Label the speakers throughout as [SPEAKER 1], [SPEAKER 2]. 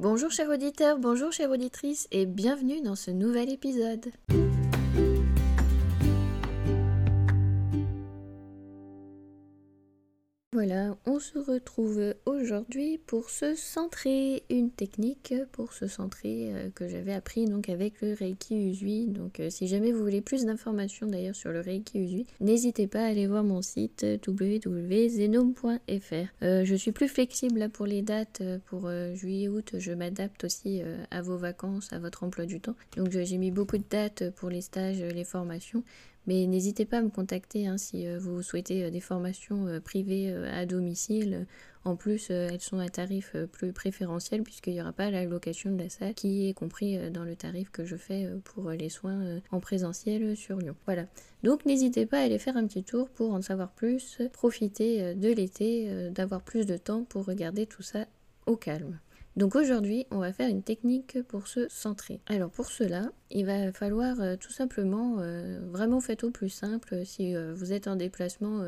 [SPEAKER 1] Bonjour chers auditeurs, bonjour chères auditrices et bienvenue dans ce nouvel épisode. Voilà, on se retrouve aujourd'hui pour se centrer, une technique pour se centrer euh, que j'avais appris donc avec le Reiki Usui. Donc euh, si jamais vous voulez plus d'informations d'ailleurs sur le Reiki Usui, n'hésitez pas à aller voir mon site www.zenome.fr. Euh, je suis plus flexible pour les dates pour juillet-août, je m'adapte aussi à vos vacances, à votre emploi du temps. Donc j'ai mis beaucoup de dates pour les stages, les formations. Mais n'hésitez pas à me contacter hein, si euh, vous souhaitez euh, des formations euh, privées à domicile. En plus, elles sont à tarif plus préférentiel puisqu'il n'y aura pas la location de la salle qui est compris dans le tarif que je fais pour les soins en présentiel sur Lyon. Voilà. Donc n'hésitez pas à aller faire un petit tour pour en savoir plus, profiter de l'été, d'avoir plus de temps pour regarder tout ça au calme. Donc aujourd'hui, on va faire une technique pour se centrer. Alors pour cela, il va falloir euh, tout simplement, euh, vraiment faites au plus simple. Si euh, vous êtes en déplacement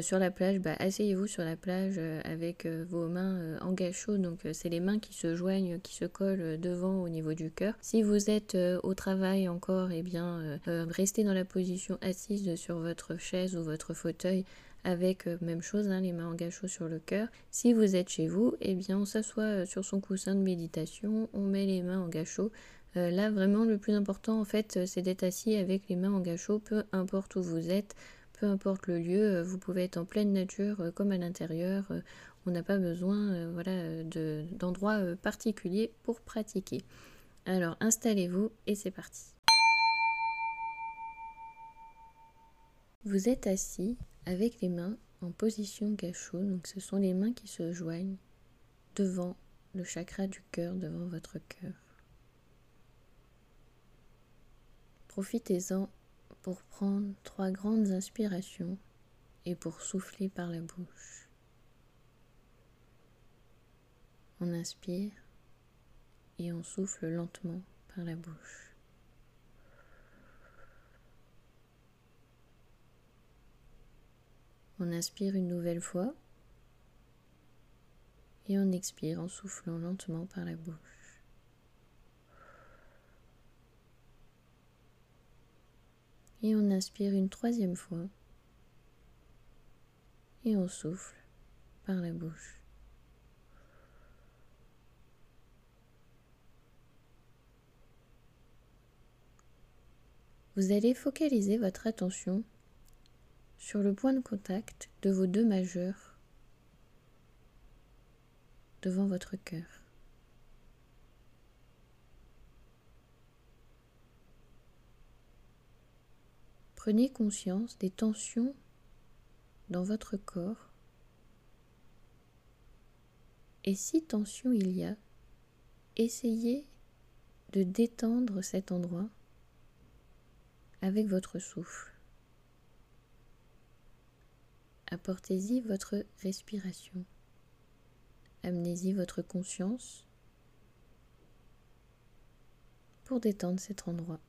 [SPEAKER 1] sur la plage, bah, asseyez-vous sur la plage avec vos mains en gâchot. Donc c'est les mains qui se joignent, qui se collent devant au niveau du cœur. Si vous êtes au travail encore, eh bien restez dans la position assise sur votre chaise ou votre fauteuil avec euh, même chose, hein, les mains en gâchot sur le cœur. Si vous êtes chez vous, eh bien on s'assoit euh, sur son coussin de méditation, on met les mains en gâchot. Euh, là vraiment le plus important en fait c'est d'être assis avec les mains en gâchot, peu importe où vous êtes, peu importe le lieu, vous pouvez être en pleine nature comme à l'intérieur. on n'a pas besoin voilà, d'endroits particuliers pour pratiquer. Alors installez-vous et c'est parti. Vous êtes assis avec les mains en position gâchot, donc ce sont les mains qui se joignent devant le chakra du cœur, devant votre cœur. Profitez-en pour prendre trois grandes inspirations et pour souffler par la bouche. On inspire et on souffle lentement par la bouche. On inspire une nouvelle fois et on expire en soufflant lentement par la bouche. Et on inspire une troisième fois et on souffle par la bouche. Vous allez focaliser votre attention sur le point de contact de vos deux majeurs devant votre cœur. Prenez conscience des tensions dans votre corps et si tension il y a, essayez de détendre cet endroit avec votre souffle. Apportez-y votre respiration. Amenez-y votre conscience pour détendre cet endroit,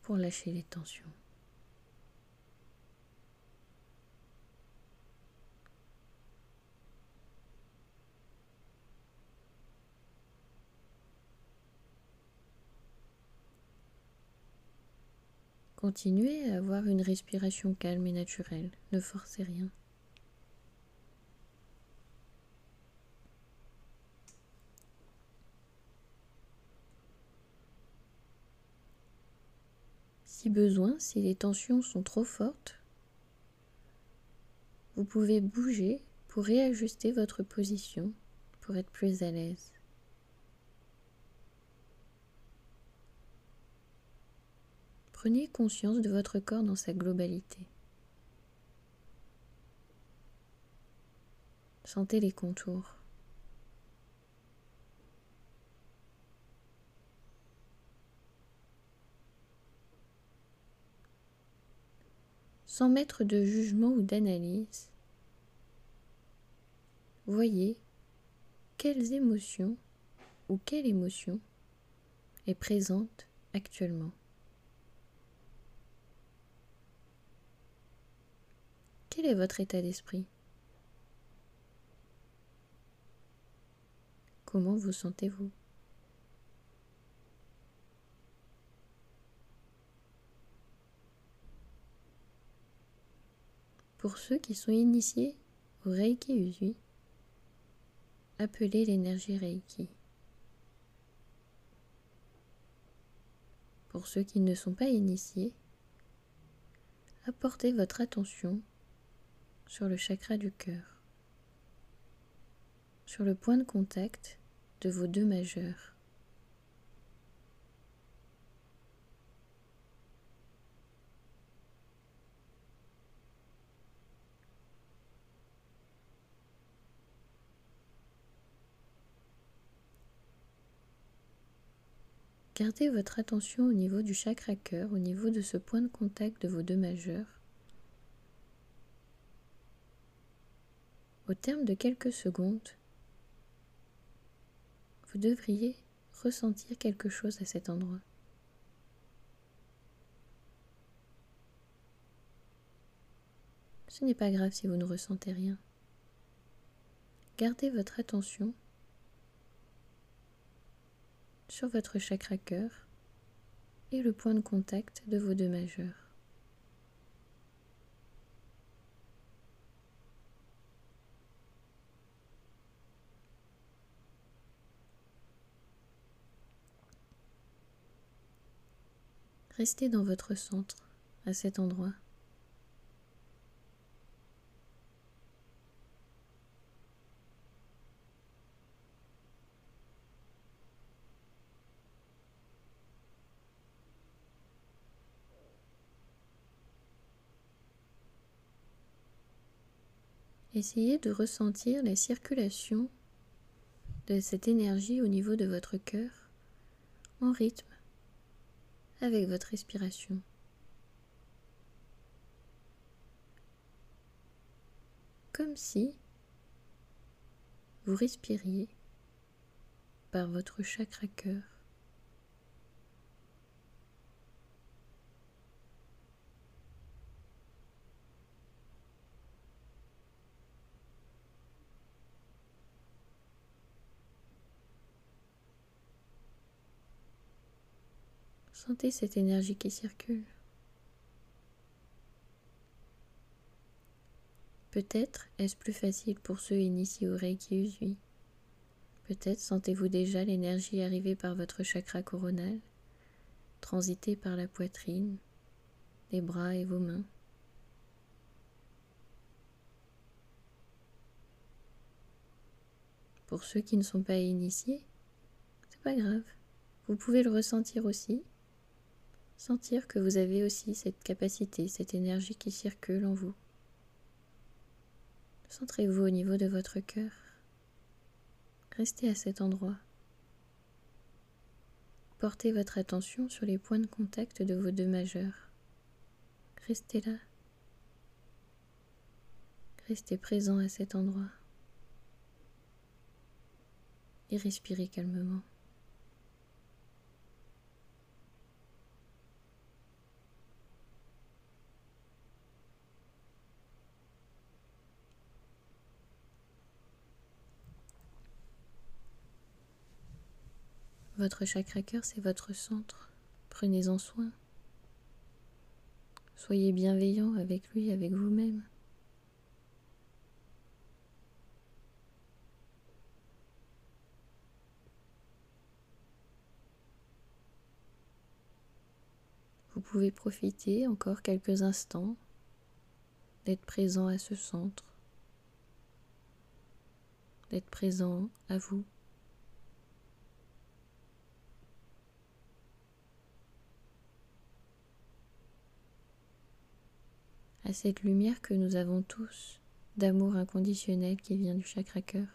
[SPEAKER 1] pour lâcher les tensions. Continuez à avoir une respiration calme et naturelle. Ne forcez rien. Si besoin, si les tensions sont trop fortes, vous pouvez bouger pour réajuster votre position pour être plus à l'aise. Prenez conscience de votre corps dans sa globalité. Sentez les contours. Sans mettre de jugement ou d'analyse, voyez quelles émotions ou quelle émotion est présente actuellement. Quel est votre état d'esprit? Comment vous sentez-vous? Pour ceux qui sont initiés au Reiki Usui, appelez l'énergie Reiki. Pour ceux qui ne sont pas initiés, apportez votre attention sur le chakra du cœur, sur le point de contact de vos deux majeurs. Gardez votre attention au niveau du chakra cœur, au niveau de ce point de contact de vos deux majeurs. Au terme de quelques secondes, vous devriez ressentir quelque chose à cet endroit. Ce n'est pas grave si vous ne ressentez rien. Gardez votre attention sur votre chakra cœur et le point de contact de vos deux majeurs. Restez dans votre centre à cet endroit. Essayez de ressentir la circulation de cette énergie au niveau de votre cœur en rythme avec votre respiration. Comme si vous respiriez par votre chakra cœur. Sentez cette énergie qui circule. Peut-être est-ce plus facile pour ceux initiés au Reiki Usui. Peut-être sentez-vous déjà l'énergie arriver par votre chakra coronal, transiter par la poitrine, les bras et vos mains. Pour ceux qui ne sont pas initiés, c'est pas grave. Vous pouvez le ressentir aussi Sentir que vous avez aussi cette capacité, cette énergie qui circule en vous. Centrez-vous au niveau de votre cœur. Restez à cet endroit. Portez votre attention sur les points de contact de vos deux majeurs. Restez là. Restez présent à cet endroit. Et respirez calmement. Votre chakra cœur, c'est votre centre. Prenez-en soin. Soyez bienveillant avec lui, avec vous-même. Vous pouvez profiter encore quelques instants d'être présent à ce centre, d'être présent à vous. À cette lumière que nous avons tous d'amour inconditionnel qui vient du chakra cœur.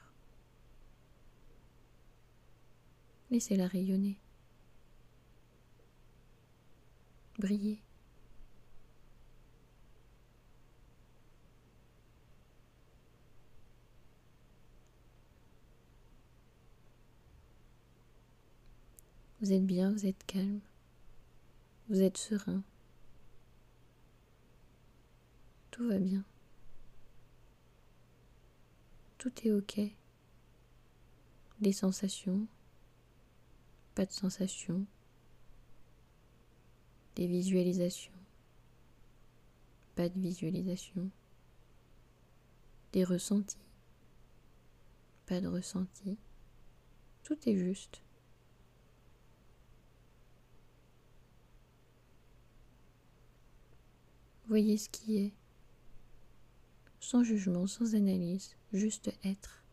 [SPEAKER 1] Laissez-la rayonner, briller. Vous êtes bien, vous êtes calme, vous êtes serein. Tout va bien. Tout est ok. des sensations, pas de sensations, des visualisations, pas de visualisation, des ressentis, pas de ressentis, tout est juste. Voyez ce qui est, sans jugement, sans analyse, juste être.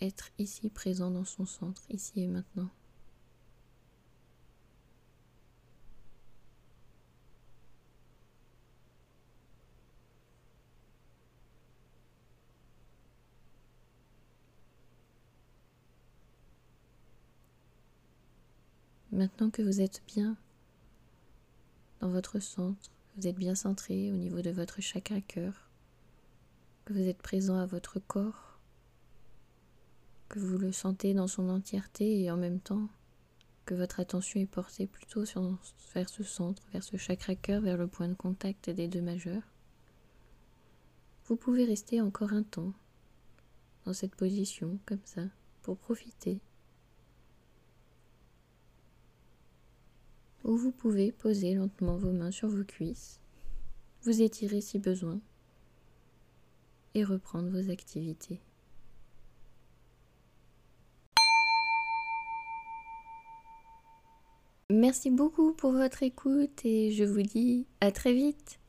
[SPEAKER 1] Être ici présent dans son centre, ici et maintenant. Maintenant que vous êtes bien dans votre centre, vous êtes bien centré au niveau de votre chakra cœur, que vous êtes présent à votre corps, que vous le sentez dans son entièreté et en même temps que votre attention est portée plutôt vers ce centre, vers ce chakra cœur, vers le point de contact des deux majeurs. Vous pouvez rester encore un temps dans cette position comme ça pour profiter. Ou vous pouvez poser lentement vos mains sur vos cuisses, vous étirer si besoin et reprendre vos activités. Merci beaucoup pour votre écoute et je vous dis à très vite.